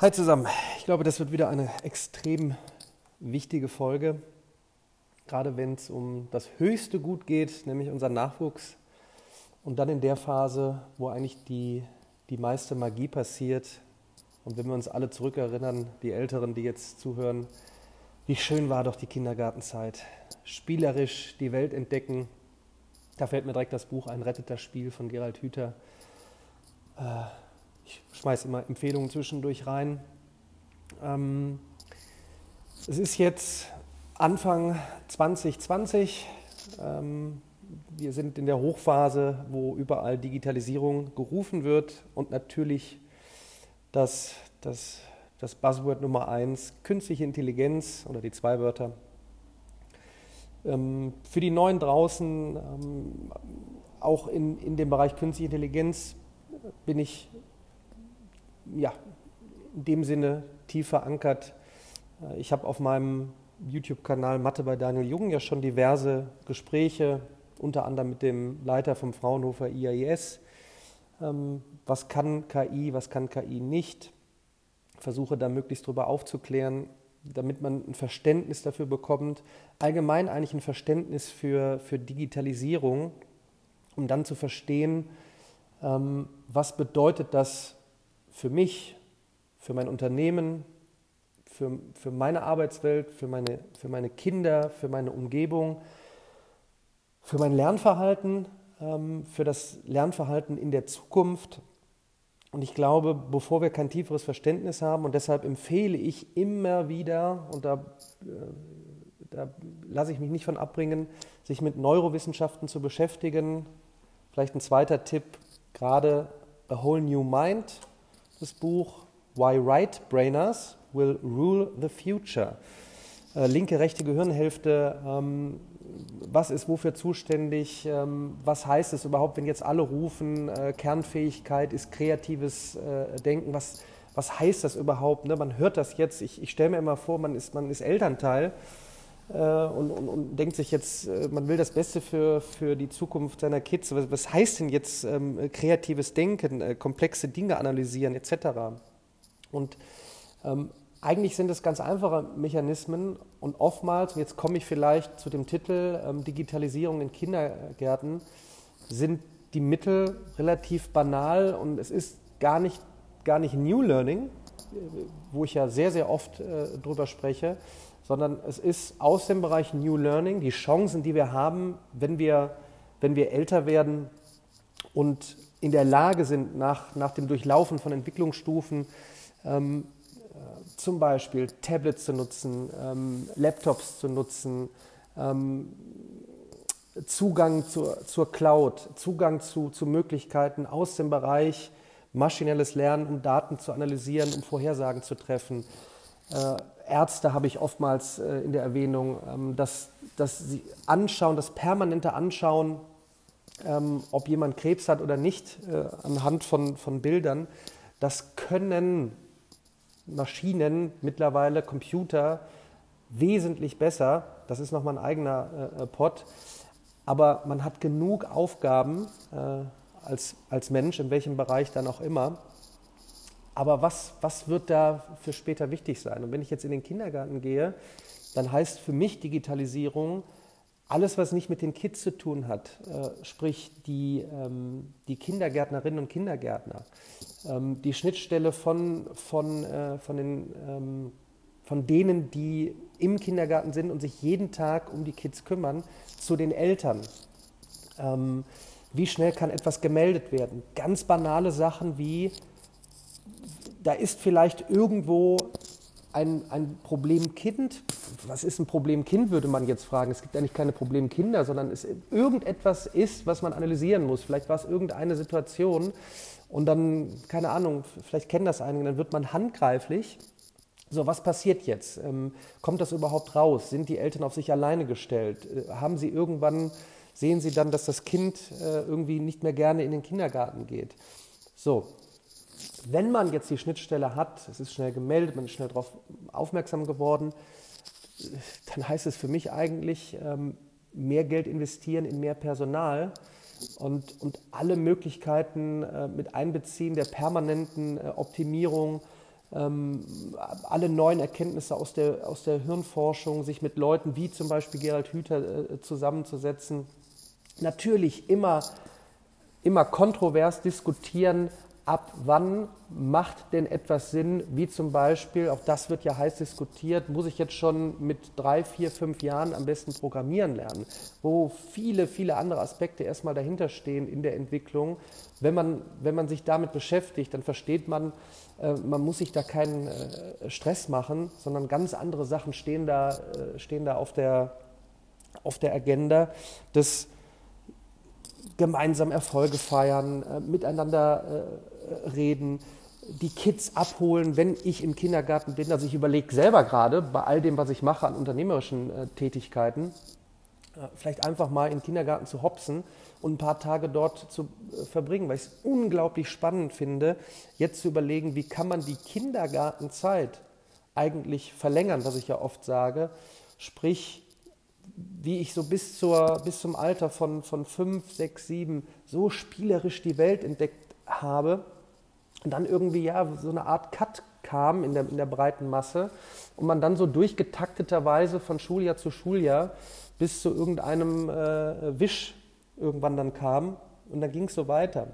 Hi zusammen. Ich glaube, das wird wieder eine extrem wichtige Folge, gerade wenn es um das höchste Gut geht, nämlich unseren Nachwuchs. Und dann in der Phase, wo eigentlich die, die meiste Magie passiert. Und wenn wir uns alle zurückerinnern, die Älteren, die jetzt zuhören, wie schön war doch die Kindergartenzeit. Spielerisch die Welt entdecken. Da fällt mir direkt das Buch Ein retteter Spiel von Gerald Hüther. Äh, schmeiße immer Empfehlungen zwischendurch rein. Ähm, es ist jetzt Anfang 2020. Ähm, wir sind in der Hochphase, wo überall Digitalisierung gerufen wird und natürlich das, das, das Buzzword Nummer eins, künstliche Intelligenz oder die zwei Wörter. Ähm, für die Neuen draußen, ähm, auch in, in dem Bereich künstliche Intelligenz, bin ich ja, in dem Sinne tief verankert. Äh, ich habe auf meinem YouTube-Kanal Mathe bei Daniel Jung ja schon diverse Gespräche, unter anderem mit dem Leiter vom Fraunhofer IAIS. Ähm, was kann KI, was kann KI nicht? Versuche da möglichst darüber aufzuklären, damit man ein Verständnis dafür bekommt. Allgemein eigentlich ein Verständnis für, für Digitalisierung, um dann zu verstehen, ähm, was bedeutet das für mich, für mein Unternehmen, für, für meine Arbeitswelt, für meine, für meine Kinder, für meine Umgebung, für mein Lernverhalten, ähm, für das Lernverhalten in der Zukunft. Und ich glaube, bevor wir kein tieferes Verständnis haben, und deshalb empfehle ich immer wieder, und da, äh, da lasse ich mich nicht von abbringen, sich mit Neurowissenschaften zu beschäftigen. Vielleicht ein zweiter Tipp, gerade A Whole New Mind das Buch Why Right Brainers Will Rule the Future. Äh, linke, rechte Gehirnhälfte, ähm, was ist wofür zuständig, ähm, was heißt es überhaupt, wenn jetzt alle rufen, äh, Kernfähigkeit ist kreatives äh, Denken, was, was heißt das überhaupt? Ne? Man hört das jetzt, ich, ich stelle mir immer vor, man ist, man ist Elternteil und, und, und, denkt sich jetzt, äh, man will das Beste für, für die Zukunft seiner Kids. Was, was heißt denn jetzt ähm, kreatives Denken, äh, komplexe Dinge analysieren etc.? Und ähm, eigentlich sind es ganz einfache Mechanismen und oftmals, und jetzt komme ich vielleicht zu dem Titel ähm, Digitalisierung in Kindergärten, sind die Mittel relativ banal und es ist gar nicht, gar nicht New Learning, wo ich ja sehr, sehr oft äh, drüber spreche, sondern es ist aus dem Bereich New Learning die Chancen, die wir haben, wenn wir, wenn wir älter werden und in der Lage sind, nach, nach dem Durchlaufen von Entwicklungsstufen ähm, äh, zum Beispiel Tablets zu nutzen, ähm, Laptops zu nutzen, ähm, Zugang zur, zur Cloud, Zugang zu, zu Möglichkeiten aus dem Bereich maschinelles Lernen, um Daten zu analysieren, um Vorhersagen zu treffen. Äh, Ärzte habe ich oftmals äh, in der Erwähnung, ähm, dass, dass sie anschauen, das permanente Anschauen, ähm, ob jemand Krebs hat oder nicht, äh, anhand von, von Bildern, das können Maschinen, mittlerweile Computer, wesentlich besser. Das ist nochmal ein eigener äh, Pot. Aber man hat genug Aufgaben äh, als, als Mensch, in welchem Bereich dann auch immer, aber was, was wird da für später wichtig sein? Und wenn ich jetzt in den Kindergarten gehe, dann heißt für mich Digitalisierung alles, was nicht mit den Kids zu tun hat, äh, sprich die, ähm, die Kindergärtnerinnen und Kindergärtner, ähm, die Schnittstelle von, von, äh, von, den, ähm, von denen, die im Kindergarten sind und sich jeden Tag um die Kids kümmern, zu den Eltern. Ähm, wie schnell kann etwas gemeldet werden? Ganz banale Sachen wie, da ist vielleicht irgendwo ein, ein Problemkind. Was ist ein Problemkind, würde man jetzt fragen. Es gibt eigentlich keine Problemkinder, sondern es irgendetwas ist, was man analysieren muss. Vielleicht war es irgendeine Situation und dann, keine Ahnung, vielleicht kennen das einige, dann wird man handgreiflich. So, was passiert jetzt? Ähm, kommt das überhaupt raus? Sind die Eltern auf sich alleine gestellt? Äh, haben sie irgendwann, sehen sie dann, dass das Kind äh, irgendwie nicht mehr gerne in den Kindergarten geht? So, wenn man jetzt die Schnittstelle hat, es ist schnell gemeldet, man ist schnell darauf aufmerksam geworden, dann heißt es für mich eigentlich, ähm, mehr Geld investieren in mehr Personal und, und alle Möglichkeiten äh, mit einbeziehen der permanenten äh, Optimierung, ähm, alle neuen Erkenntnisse aus der, aus der Hirnforschung, sich mit Leuten wie zum Beispiel Gerald Hüther äh, zusammenzusetzen. Natürlich immer, immer kontrovers diskutieren, ab wann macht denn etwas Sinn, wie zum Beispiel, auch das wird ja heiß diskutiert, muss ich jetzt schon mit drei, vier, fünf Jahren am besten programmieren lernen, wo viele, viele andere Aspekte erstmal dahinter stehen in der Entwicklung. Wenn man, wenn man sich damit beschäftigt, dann versteht man, äh, man muss sich da keinen äh, Stress machen, sondern ganz andere Sachen stehen da, äh, stehen da auf, der, auf der Agenda. Das gemeinsam Erfolge feiern, miteinander reden, die Kids abholen, wenn ich im Kindergarten bin. Also ich überlege selber gerade bei all dem, was ich mache an unternehmerischen äh, Tätigkeiten, äh, vielleicht einfach mal in den Kindergarten zu hopsen und ein paar Tage dort zu äh, verbringen, weil ich es unglaublich spannend finde, jetzt zu überlegen, wie kann man die Kindergartenzeit eigentlich verlängern, was ich ja oft sage, sprich, wie ich so bis, zur, bis zum Alter von, von fünf, sechs, sieben so spielerisch die Welt entdeckt habe, und dann irgendwie ja so eine Art Cut kam in der, in der breiten Masse und man dann so durchgetakteterweise von Schuljahr zu Schuljahr bis zu irgendeinem äh, Wisch irgendwann dann kam und dann ging es so weiter.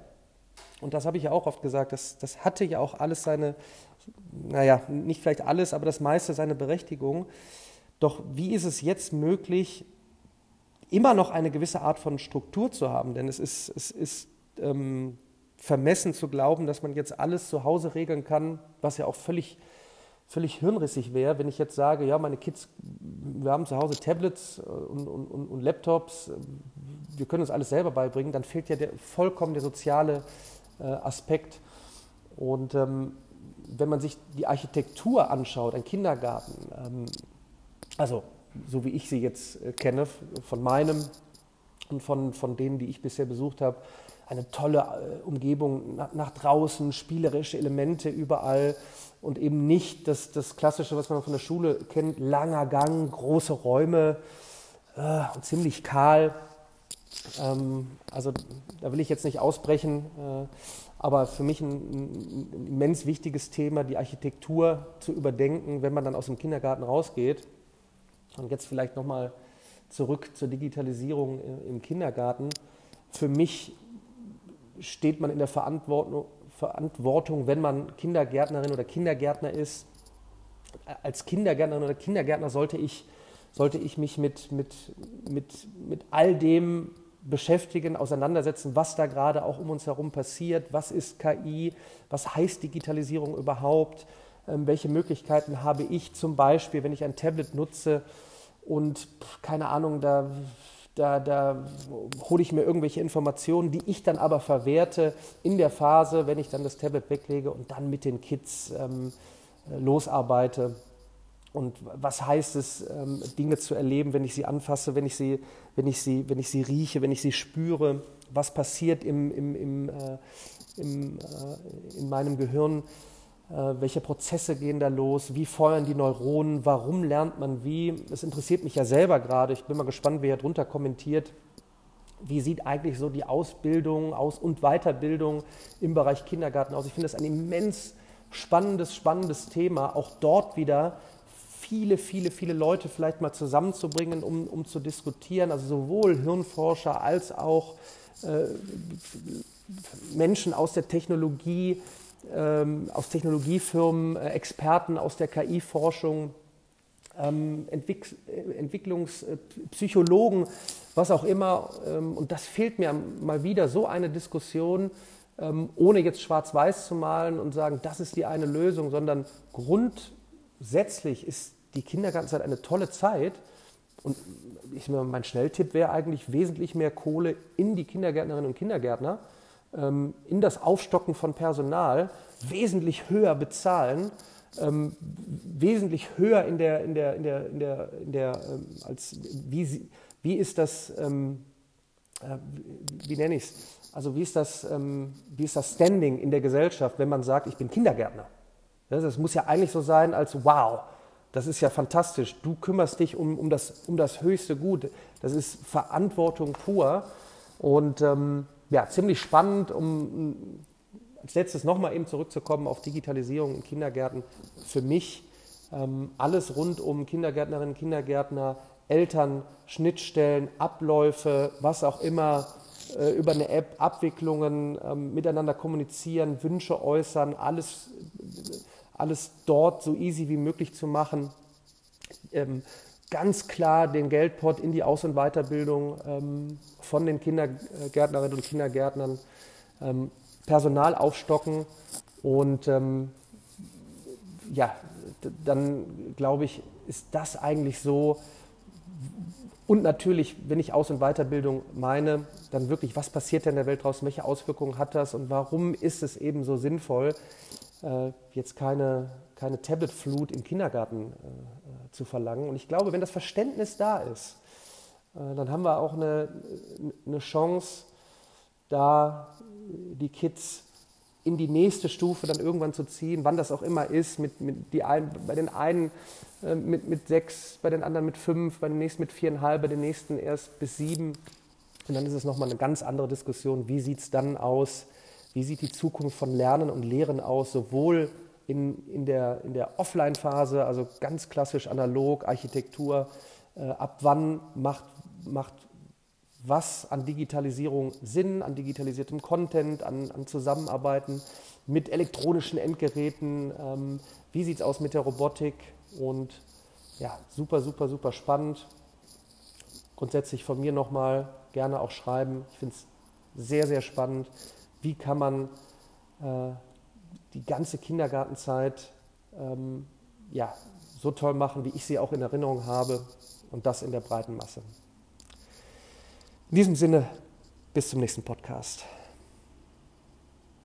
Und das habe ich ja auch oft gesagt, das, das hatte ja auch alles seine, naja, nicht vielleicht alles, aber das meiste seine Berechtigung. Doch wie ist es jetzt möglich, immer noch eine gewisse Art von Struktur zu haben? Denn es ist, es ist ähm, vermessen zu glauben, dass man jetzt alles zu Hause regeln kann, was ja auch völlig, völlig hirnrissig wäre, wenn ich jetzt sage, ja, meine Kids, wir haben zu Hause Tablets und, und, und Laptops, wir können uns alles selber beibringen, dann fehlt ja der, vollkommen der soziale äh, Aspekt. Und ähm, wenn man sich die Architektur anschaut, ein Kindergarten, ähm, also so wie ich sie jetzt äh, kenne, von meinem und von, von denen, die ich bisher besucht habe, eine tolle äh, Umgebung nach, draußen, spielerische Elemente überall und eben nicht das, das Klassische, was man von der Schule kennt, langer Gang, große Räume äh, ziemlich kahl. Ähm, also da will ich jetzt nicht ausbrechen, äh, aber für mich ein, ein, immens wichtiges Thema, die Architektur zu überdenken, wenn man dann aus dem Kindergarten rausgeht. Und jetzt vielleicht nochmal zurück zur Digitalisierung im Kindergarten. Für mich steht man in der Verantwortung, wenn man Kindergärtnerin oder Kindergärtner ist. Als Kindergärtnerin oder Kindergärtner sollte ich, sollte ich mich mit, mit, mit, mit all dem beschäftigen, auseinandersetzen, was da gerade auch um uns herum passiert, was ist KI, was heißt Digitalisierung überhaupt, ähm, welche Möglichkeiten habe ich zum Beispiel, wenn ich ein Tablet nutze und keine Ahnung, da da, da hole ich mir irgendwelche Informationen, die ich dann aber verwerte in der Phase, wenn ich dann das Tablet weglege und dann mit den Kids ähm, losarbeite. Und was heißt es, ähm, Dinge zu erleben, wenn ich sie anfasse, wenn ich sie, wenn ich sie, wenn ich sie rieche, wenn ich sie spüre? Was passiert im, im, im, äh, im, äh, in meinem Gehirn? Äh, welche Prozesse gehen da los? Wie feuern die Neuronen? Warum lernt man wie? Das interessiert mich ja selber gerade. Ich bin mal gespannt, wer hier drunter kommentiert. Wie sieht eigentlich so die Ausbildung aus und Weiterbildung im Bereich Kindergarten aus? Ich finde das ein immens spannendes, spannendes Thema. Auch dort wieder viele, viele, viele Leute vielleicht mal zusammenzubringen, um, um zu diskutieren. Also sowohl Hirnforscher als auch äh, Menschen aus der Technologie, ähm, aus Technologiefirmen, äh, Experten aus der KI-Forschung, ähm, Entwick äh, Entwicklungspsychologen, was auch immer. Ähm, und das fehlt mir mal wieder, so eine Diskussion, ähm, ohne jetzt schwarz-weiß zu malen und sagen, das ist die eine Lösung, sondern grundsätzlich ist die Kindergartenzeit eine tolle Zeit. Und ich, mein Schnelltipp wäre eigentlich wesentlich mehr Kohle in die Kindergärtnerinnen und Kindergärtner in das Aufstocken von Personal wesentlich höher bezahlen, ähm, wesentlich höher in der, in der, in der, in der, in der ähm, als wie, wie ist das, ähm, äh, wie, wie nenne ich es? Also wie ist, das, ähm, wie ist das Standing in der Gesellschaft, wenn man sagt, ich bin Kindergärtner? Das, das muss ja eigentlich so sein als wow, das ist ja fantastisch. Du kümmerst dich um, um, das, um das höchste Gut. Das ist Verantwortung pur. Und ähm, ja, ziemlich spannend, um als letztes nochmal eben zurückzukommen auf Digitalisierung in Kindergärten. Für mich ähm, alles rund um Kindergärtnerinnen, Kindergärtner, Eltern, Schnittstellen, Abläufe, was auch immer, äh, über eine App, Abwicklungen, ähm, miteinander kommunizieren, Wünsche äußern, alles, alles dort so easy wie möglich zu machen. Ähm, ganz klar den Geldpot in die Aus- und Weiterbildung ähm, von den Kindergärtnerinnen und Kindergärtnern, ähm, Personal aufstocken und ähm, ja, dann glaube ich, ist das eigentlich so. Und natürlich, wenn ich Aus- und Weiterbildung meine, dann wirklich, was passiert denn in der Welt draußen, welche Auswirkungen hat das und warum ist es eben so sinnvoll, äh, jetzt keine, keine Tablet-Flut im Kindergarten äh, zu verlangen. Und ich glaube, wenn das Verständnis da ist, äh, dann haben wir auch eine, eine Chance, da die Kids in die nächste Stufe dann irgendwann zu ziehen, wann das auch immer ist, mit, mit die ein, bei den einen äh, mit, mit sechs, bei den anderen mit fünf, bei den nächsten mit viereinhalb, bei den nächsten erst bis sieben. Und dann ist es nochmal eine ganz andere Diskussion, wie sieht es dann aus, wie sieht die Zukunft von Lernen und Lehren aus, sowohl in, in der, in der Offline-Phase, also ganz klassisch analog, Architektur, äh, ab wann macht, macht was an Digitalisierung Sinn, an digitalisiertem Content, an, an Zusammenarbeiten mit elektronischen Endgeräten. Ähm, wie sieht es aus mit der Robotik? Und ja, super, super, super spannend. Grundsätzlich von mir nochmal gerne auch schreiben. Ich finde es sehr, sehr spannend. Wie kann man äh, die ganze Kindergartenzeit ähm, ja, so toll machen, wie ich sie auch in Erinnerung habe und das in der breiten Masse. In diesem Sinne, bis zum nächsten Podcast.